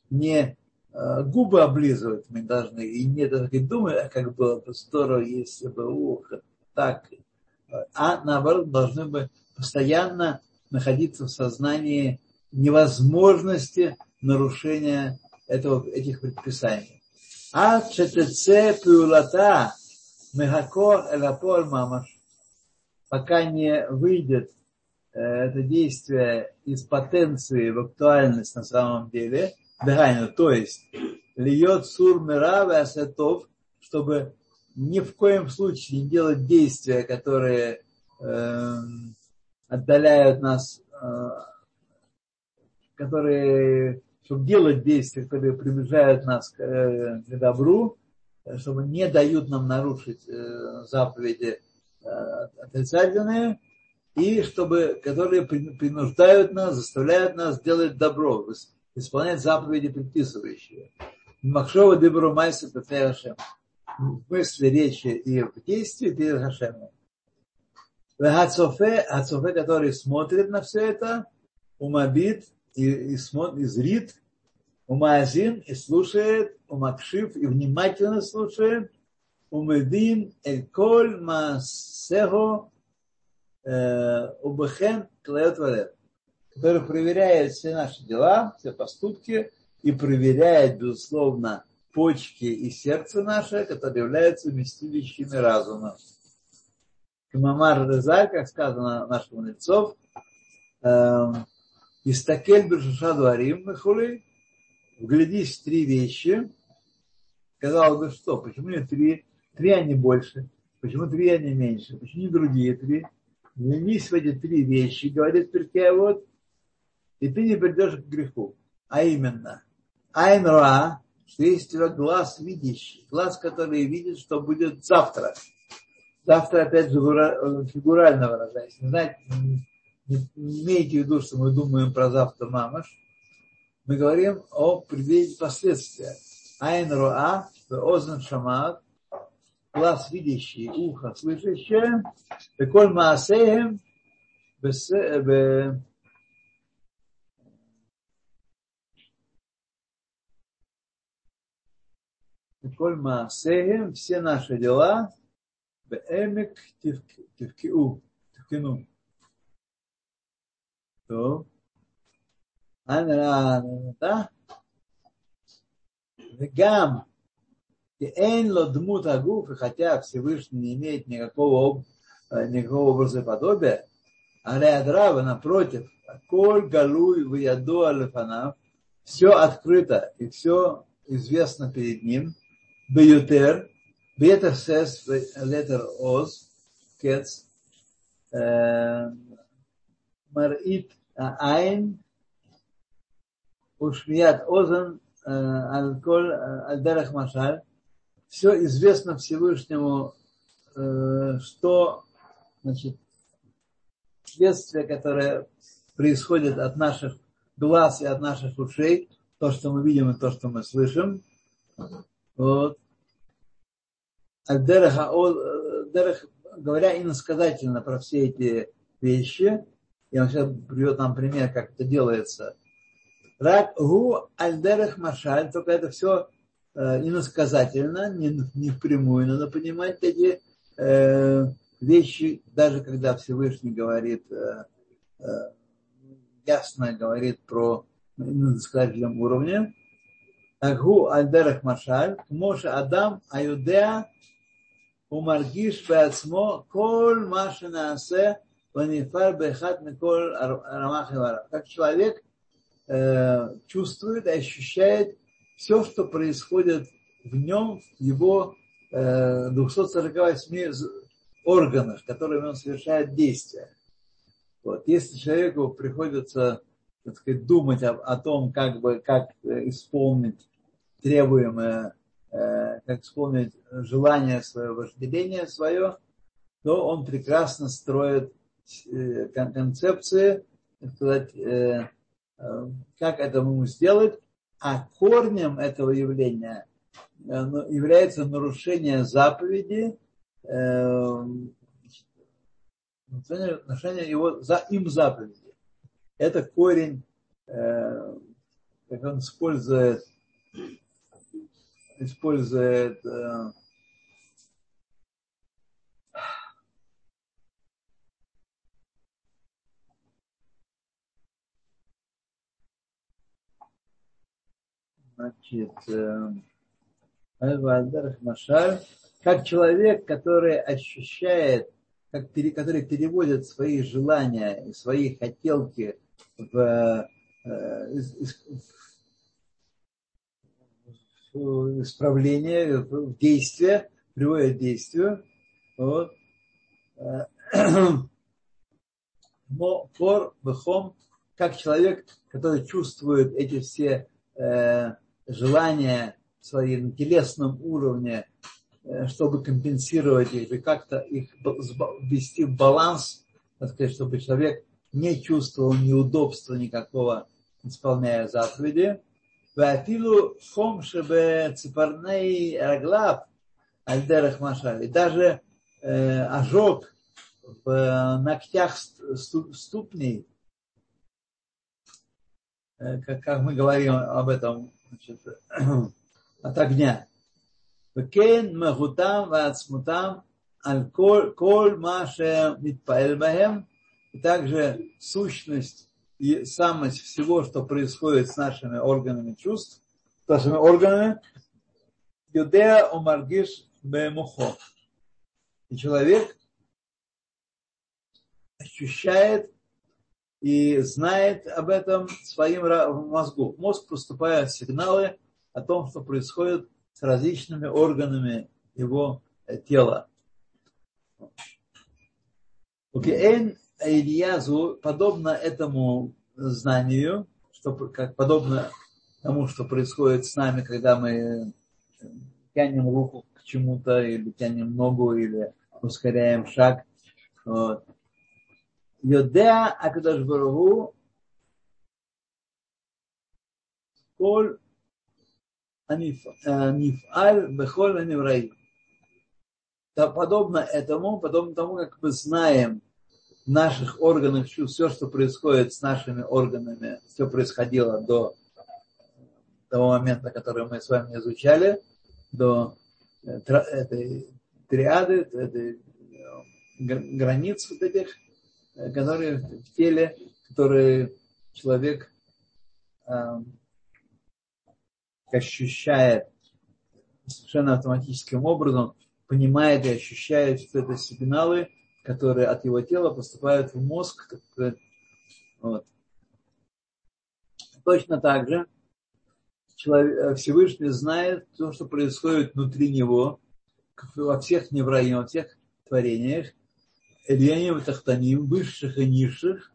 Не э, губы облизывать мы должны, и не так думать, а как было бы здорово, если бы ух, так. А наоборот, должны бы постоянно находиться в сознании невозможности нарушения этого, этих предписаний. А ЧТЦ пиулата мегако элапол мамаш, пока не выйдет э, это действие из потенции в актуальность на самом деле, дыхание, то есть льет сур мира асетов, чтобы ни в коем случае не делать действия, которые э, отдаляют нас, э, которые, чтобы делать действия, которые приближают нас к, э, к добру, э, чтобы не дают нам нарушить заповеди отрицательные, и чтобы, которые принуждают нас, заставляют нас делать добро, исполнять заповеди предписывающие. Махшова Дебру Майса Хашем. В мысли, речи и в действии перед Хашемом. Хацофе, Хацофе, который смотрит на все это, умабит и, и, смотрит, и зрит, умазин и слушает, умакшив и внимательно слушает, умедин эль коль масехо убехен клеот валет, который проверяет все наши дела, все поступки и проверяет, безусловно, почки и сердце наше, которые являются вместилищами разума. Мамар Резаль, как сказано наших мудрецов, эм, Истакель Бершаша Дуарим Мехули, вглядись в три вещи. Казалось бы, что, почему не три? Три, не больше. Почему три, не меньше? Почему не другие три? Вглядись в эти три вещи, говорит Перкея, вот, и ты не придешь к греху. А именно, Айн Ра, что есть у тебя глаз видящий, глаз, который видит, что будет завтра завтра опять фигурально выражаясь. Не, знаете, не, имейте в виду, что мы думаем про завтра мамаш. Мы говорим о предвидении последствия. Айн руа, озен шамат, глаз видящий, ухо слышащее, беколь маасеем, Коль Маасеем, все наши дела, Беэмек тивкиу, тивкину. То. Да? Гам. И эйн лодмут агуф, и хотя Всевышний не имеет никакого, никакого образа и подобия, Алеадрава, напротив, коль галуй вияду алифанав, все открыто и все известно перед ним, бьютер, Beter says later Oz gets uh, Marit айн, Ушмият Озан Алколь Альдарах Машаль. Все известно Всевышнему, э, что значит, следствие, которое происходит от наших глаз и от наших ушей, то, что мы видим и то, что мы слышим. Вот. А Дерех, Дерех, говоря иносказательно про все эти вещи, и он сейчас приведет нам пример, как это делается. Рак гу альдерех машаль, только это все э, иносказательно, не, не впрямую надо понимать эти э, вещи, даже когда Всевышний говорит, э, ясно говорит про иносказательном уровне. Агу альдерех машаль, кмоша адам аюдеа умаргиш беацмо кол маша наасе ванифар бехат микол рамах Как человек э, чувствует ощущает все, что происходит в нем, в его э, 248 органах, которыми он совершает действия. Вот. Если человеку приходится так сказать, думать о, о том, как, бы, как э, исполнить требуемое, э, как исполнить желание свое, вожделение свое, то он прекрасно строит э, концепции, сказать, э, как это ему сделать, а корнем этого явления ну, является нарушение заповеди, нарушение его за им заповеди. Это корень, как он использует, использует э, значит, Машаль, как человек, который ощущает, как, который переводит свои желания и свои хотелки в, э, в исправление, в действие, приводит к действию. Вот. [CLEARS THROAT] Фор, бехом, как человек, который чувствует эти все э, желания свои на телесном уровне, э, чтобы компенсировать их и как-то их ввести в баланс, так сказать, чтобы человек не чувствовал неудобства никакого, исполняя заповеди. Ватилу хом шебе цепарней раглав альдерах машаль. И даже э, ожог в ногтях ступней, как, как мы говорим об этом, значит, от огня. Векен махутам вацмутам аль коль маше митпаэль бахем. И также сущность и самость всего, что происходит с нашими органами чувств, с нашими органами, Юдея Омаргиш Бемухо. И человек ощущает и знает об этом своим мозгу. Мозг поступает сигналы о том, что происходит с различными органами его тела. Okay. Ильязу подобно этому знанию, что, как подобно тому, что происходит с нами, когда мы тянем руку к чему-то, или тянем ногу, или ускоряем шаг. Йодеа Акадаш Барагу Коль Нифаль Бехоль Анивраим. Подобно этому, подобно тому, как мы знаем наших органах чувств, все, что происходит с нашими органами, все происходило до того момента, который мы с вами изучали, до э, этой триады, этой э, границ вот этих, э, которые в теле, которые человек э, ощущает совершенно автоматическим образом, понимает и ощущает, что это сигналы, которые от его тела поступают в мозг. Вот. Точно так же человек, Всевышний знает то, что происходит внутри него, во всех невраим, во всех творениях, Ильяним Тахтаним, высших и низших,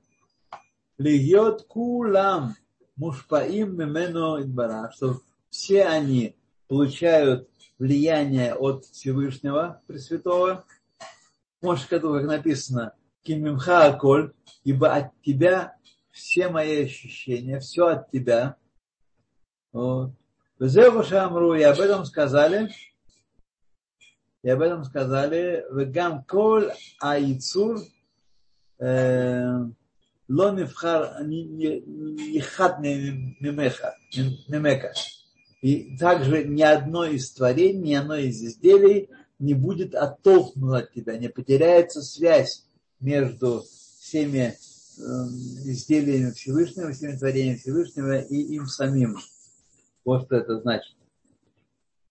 льет кулам мушпаим мемено идбара, что все они получают влияние от Всевышнего Пресвятого. Может, как написано, Кимимха Аколь, ибо от тебя все мои ощущения, все от тебя. Вот. Шамру, и об этом сказали, и об этом сказали, Вегам Коль Аицур Ло Мифхар Нихат Мимеха. И также ни одно из творений, ни одно из изделий не будет оттолкнуто от тебя, не потеряется связь между всеми эм, изделиями Всевышнего, всеми творениями Всевышнего и им самим. Вот что это значит.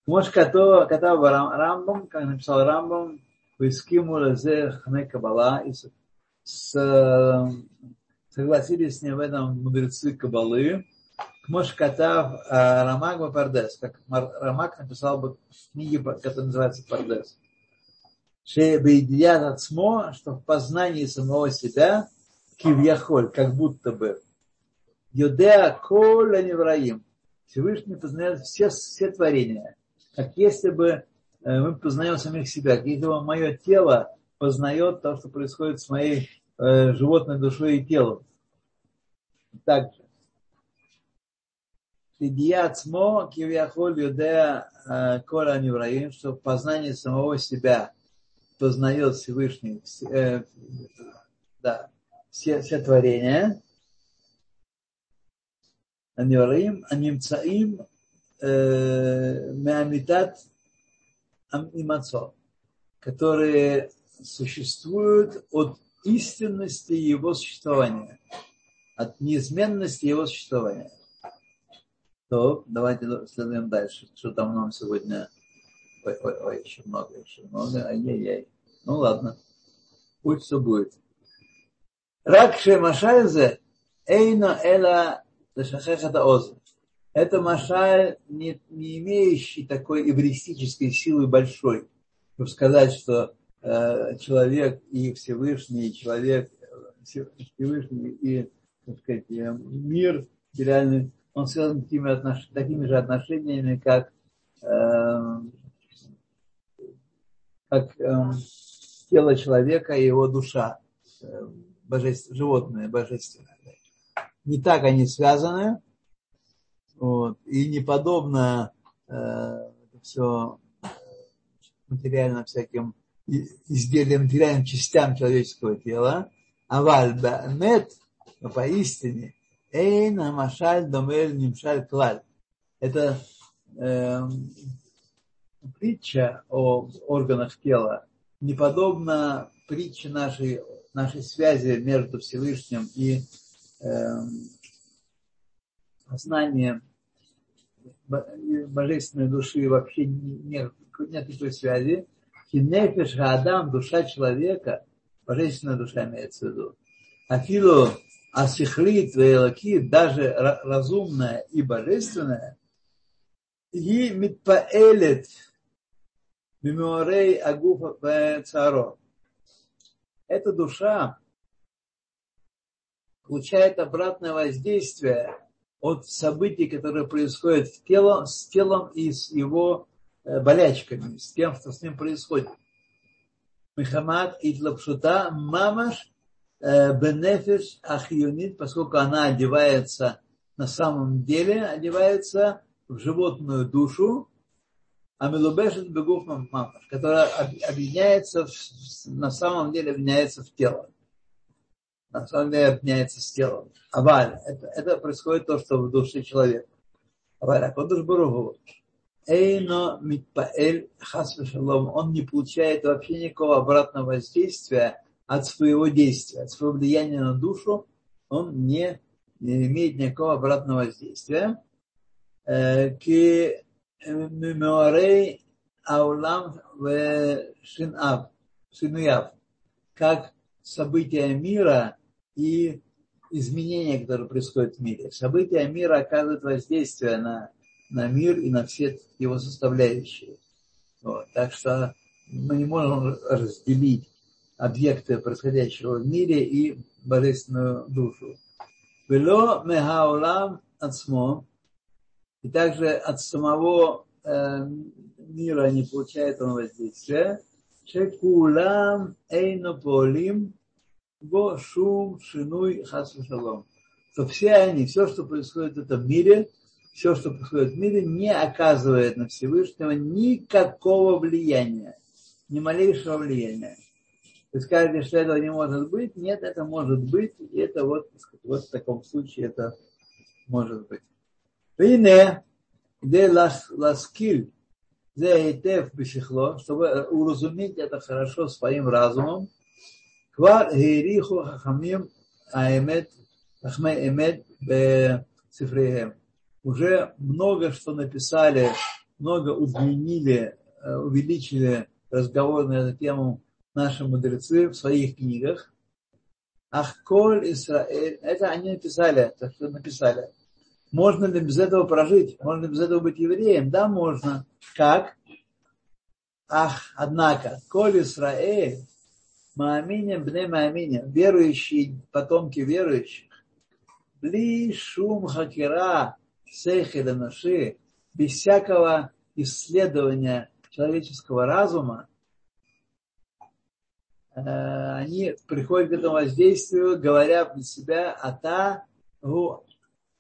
Может, катав Рамбам, как написал Рамбам, Вискиму Лазе Хне Кабала, и с, эм, согласились с ним в этом мудрецы Кабалы, Кмош Катав э, Рамак Пардес, как Рамак написал бы в книге, которая называется Пардес. Шебейдият Ацмо, что в познании самого себя, кивьяхоль, как будто бы, Йодеа Коля Невраим, Всевышний познает все, все творения, как если бы э, мы познаем самих себя, как если бы мое тело познает то, что происходит с моей э, животной душой и телом. Также. Идиацмо кивьяхоль юдея э, кола невраим, что познание самого себя познает Всевышний э, да, все, все творения. Анивраим, анимцаим э, меамитат имацо, которые существуют от истинности его существования, от неизменности его существования. То, давайте следуем дальше. Что там нам сегодня? Ой, ой, ой, еще много, еще много. Ай-яй-яй. Ну ладно. Пусть все будет. Ракше Машальзе Эйно Эла Лешахехата Оз. Это Машаль, не, не имеющий такой эвристической силы большой, чтобы сказать, что э, человек и Всевышний, человек, Всевышний и, так сказать, мир реальный он связан такими, отнош... такими же отношениями, как, э, как э, тело человека и его душа, э, божеств... животное, божественное. Не так они связаны, вот, и не подобно э, все материально всяким изделиям, материальным частям человеческого тела, а вальба нет, поистине Эйн Амашаль Домель Нимшаль Клаль. Это э, притча о органах тела не подобна притче нашей, нашей связи между Всевышним и э, сознанием божественной души вообще нет, нет никакой связи. Кинефиш Адам, душа человека, божественная душа имеется в виду. Афилу а сихлит вейлаки, даже разумная и божественная, и митпаэлет меморей агуфа царо. Эта душа получает обратное воздействие от событий, которые происходят с телом, с телом и с его э, болячками, с тем, что с ним происходит. Мехамад Итлапшута Мамаш Э, бенефиш ахионит, поскольку она одевается на самом деле, одевается в животную душу, а милубешет бегуф мамаш, которая объединяется, в, на самом деле объединяется в тело. На самом деле объединяется с телом. Аваль, это, это происходит то, что в душе человека. Аваль, а Кодыш Баругу, Эйно митпаэль хас он не получает вообще никакого обратного воздействия от своего действия, от своего влияния на душу, он не, не имеет никакого обратного воздействия. Э, к мемуарей аулам в шинав, шинуяв, как события мира и изменения, которые происходят в мире. События мира оказывают воздействие на, на мир и на все его составляющие. Вот. Так что мы не можем разделить объекты происходящего в мире и божественную душу. Вело мегаулам ацмо, и также от самого э, мира не получает он воздействия, шекулам эйнополим бо шум шинуй хасу шалом. То все они, все, что происходит в этом мире, все, что происходит в мире, не оказывает на Всевышнего никакого влияния, ни малейшего влияния. Вы скажете, что этого не может быть. Нет, это может быть. И это вот, вот в таком случае это может быть. Ине, где ласкиль, зейтев бишихло, чтобы э, уразуметь это хорошо своим разумом, квар гериху хахамим аэмет, хахме эмет бе Уже много что написали, много удлинили, э, увеличили разговор на эту тему наши мудрецы в своих книгах. Ах, коль Исраэль, это они написали, так что написали. Можно ли без этого прожить? Можно ли без этого быть евреем? Да, можно. Как? Ах, однако, коль Исраэль, Мааминем, бне Мааминем, верующие, потомки верующих, бли шум хакера, сехеда наши, без всякого исследования человеческого разума, они приходят к этому воздействию, говоря для себя «Ата гу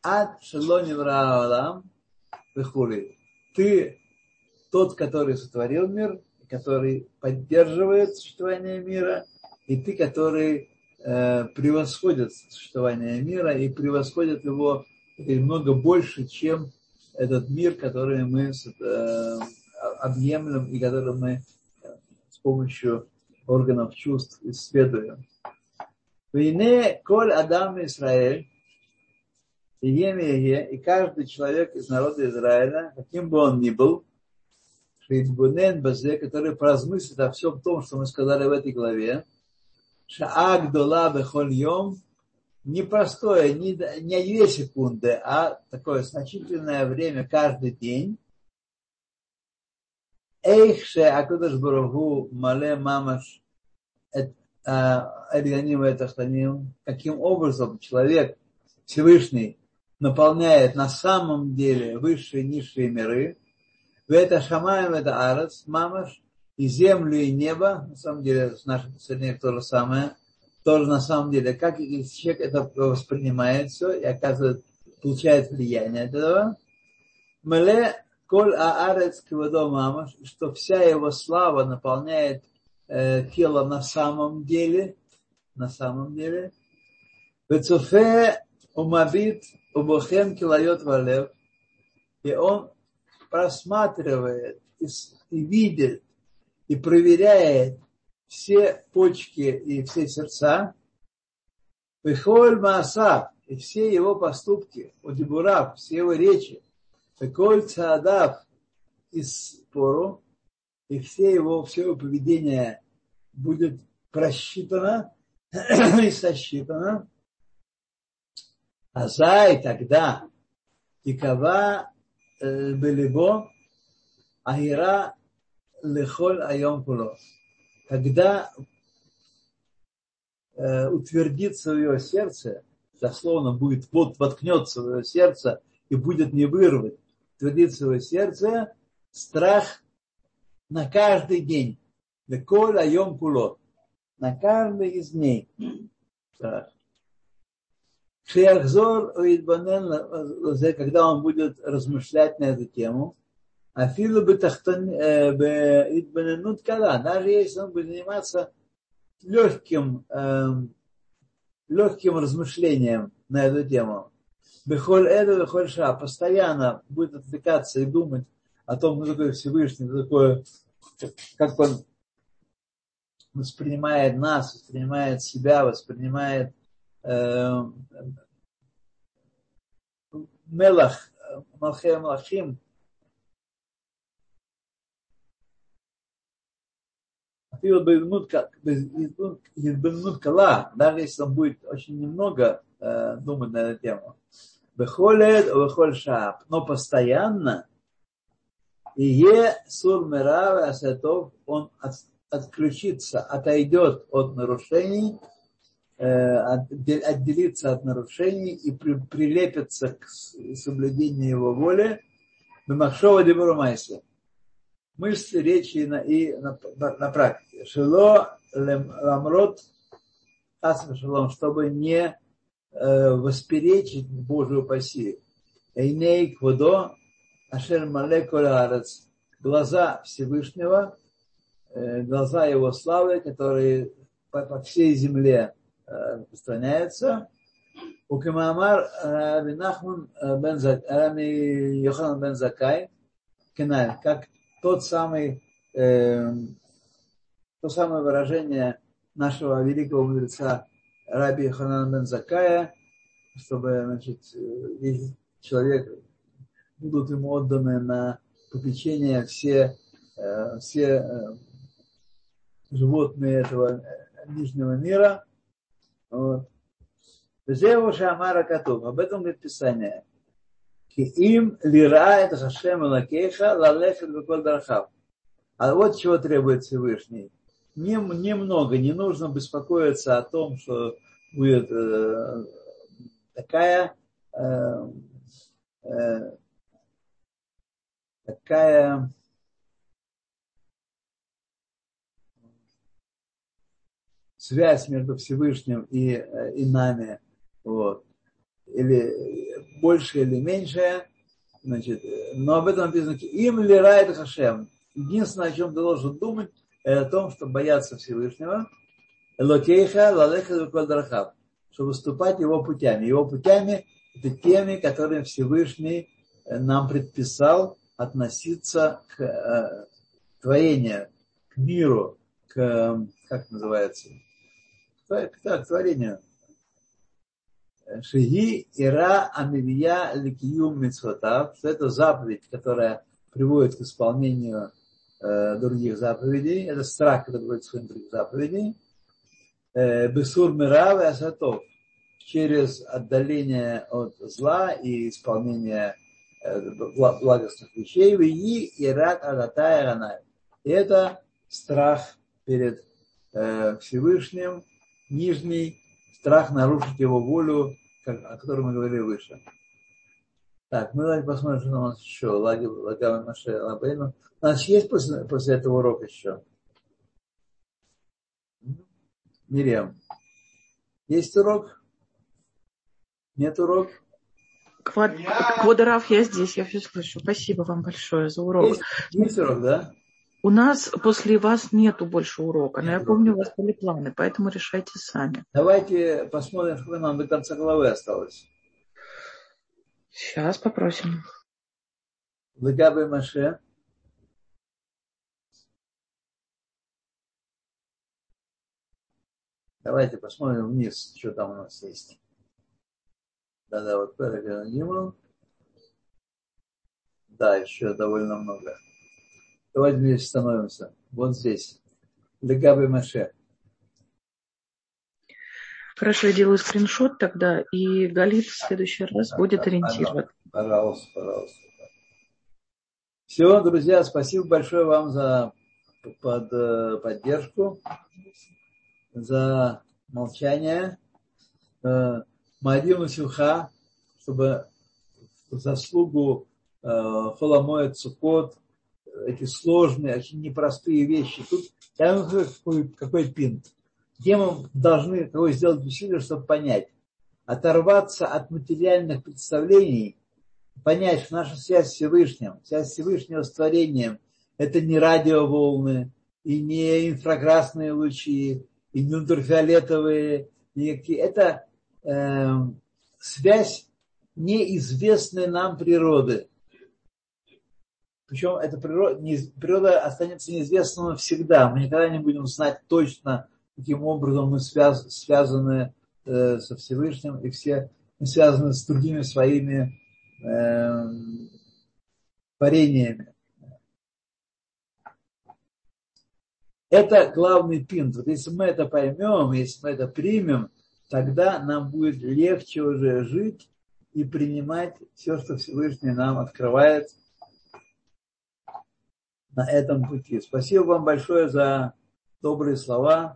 ад шелони враалам выхули». Ты тот, который сотворил мир, который поддерживает существование мира, и ты, который э, превосходит существование мира и превосходит его много больше, чем этот мир, который мы э, объемлем и который мы э, с помощью органов чувств исследуем. Вине коль Адам Израиль, и Емеге, и каждый человек из народа Израиля, каким бы он ни был, Шейдбунен Базе, который поразмыслит о всем том, что мы сказали в этой главе, Шаак Дола Бехоль Йом, непростое, не, не две секунды, а такое значительное время каждый день, Эйхше Акудаш Барагу Мале Мамаш Эльганим и Тахтаним, каким образом человек Всевышний наполняет на самом деле высшие и низшие миры, в это Шамаем, это Арец, Мамаш, и землю, и небо, на самом деле с наших последних то же самое, тоже на самом деле, как человек это воспринимает все и оказывает, влияние от. Мале Коль аарец квадо мамаш, что вся его слава наполняет э, тело на самом деле, на самом деле. Вецуфе умабит убохем килайот валев, и он просматривает и, и видит и проверяет все почки и все сердца, Вихоль Мааса и все его поступки, Удибурав, все его речи, Коль цадав из пору, и все его, все его поведение будет просчитано [CLEARS THROAT] и сосчитано. А зай тогда тикава белебо ахира лехоль айом куло. Когда э, утвердится в его сердце, дословно будет вот воткнется в его сердце и будет не вырвать твердит свое сердце, страх на каждый день. Леколь айом куло. На каждый из дней. Страх. Шиахзор когда он будет размышлять на эту тему, Афилу бы идбаненут кала, даже если он будет заниматься легким, легким размышлением на эту тему. Бехоль Эда, Бехоль Ша, постоянно будет отвлекаться и думать о том, кто такой Всевышний, кто такое, как он воспринимает нас, воспринимает себя, воспринимает э, Мелах, Малхея Малахим, Избанут Кала, даже если он будет очень немного э, думать на эту тему, Бехолед, бехоль шап. Но постоянно и е сур мирава асатов, он от, отключится, отойдет от нарушений, э, отделится от нарушений и при, прилепится к соблюдению его воли. Бемахшова Дебурумайса. Мышцы речи на, и на, на, практике. Шило ламрот шалом, чтобы не восперечить Божию паси. Эйней кводо ашер малеколь арец. Глаза Всевышнего, э, глаза Его славы, которые по, по всей земле э, распространяются. У Кимамар Раби Нахман бен Рами Йохан бен Закай, как тот самый, э, то самое выражение нашего великого мудреца Раби Ханан бен Закая, чтобы значит, человек будут ему отданы на попечение все, э, все э, животные этого нижнего мира. Вот. Зеву Шамара Катуб. Об этом говорит Писание. Им лира это Хашем Лакеха лалехет беколь дарахав. А вот чего требует Всевышний. Немного, не нужно беспокоиться о том, что будет э, такая э, э, такая связь между Всевышним и, и нами, вот, или больше или меньше, значит, но об этом написано, им ли райт Хашем. Единственное, о чем ты должен думать, о том, что бояться Всевышнего, Элокейха лалеха квадрахав, чтобы выступать его путями. Его путями это теми, которые Всевышний э, нам предписал относиться к э, творению, к миру, к, как называется, к, к творению. Шиги Ира Амивия Ликиюм Мицхотав, что это заповедь, которая приводит к исполнению э, других заповедей. Это страх, который исполнению других заповедей. Э, Бесур Мирав и Асатов. Через отдаление от зла и исполнение э, благостных вещей. И Ират Адатая Ранай. Это страх перед э, Всевышним, нижний страх нарушить его волю, о которой мы говорили выше. Так, мы давайте посмотрим, что у нас еще. Лагава Маше Лабейну. У нас есть после, после этого урока еще? Мириам. Есть урок? Нет урок? Квад... Квадорав, я здесь, я все слышу. Спасибо вам большое за урок. Есть, есть урок, да? У нас после вас нету больше урока, но я помню, у вас были планы, поэтому решайте сами. Давайте посмотрим, сколько нам до конца главы осталось. Сейчас попросим. Лагабы Маше. Давайте посмотрим вниз, что там у нас есть. Да-да, вот Переган Да, еще довольно много. Давайте здесь становимся. Вот здесь. Легаби Маше. Хорошо, я делаю скриншот тогда, и Галит в следующий раз будет ориентировать. Пожалуйста, пожалуйста. Все, друзья, спасибо большое вам за под, э, поддержку, за молчание. Э, Марину Сюха, чтобы заслугу э, Холомоя Цукот эти сложные, очень непростые вещи. Тут я какой, какой пинт. Где мы должны того сделать усилие, чтобы понять, оторваться от материальных представлений, понять, что наша связь с Всевышним, связь с Всевышнего с творением, это не радиоволны, и не инфракрасные лучи, и не ультрафиолетовые, никакие. Это э, связь неизвестной нам природы. Причем эта природа, природа останется неизвестной навсегда. Мы никогда не будем знать точно, каким образом мы связ, связаны э, со Всевышним, и все мы связаны с другими своими э, творениями. Это главный пинт. Вот если мы это поймем, если мы это примем, тогда нам будет легче уже жить и принимать все, что Всевышний нам открывает – на этом пути. Спасибо вам большое за добрые слова.